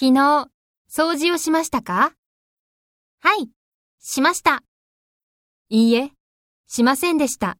昨日、掃除をしましたか？はい、しました。いいえ、しませんでした。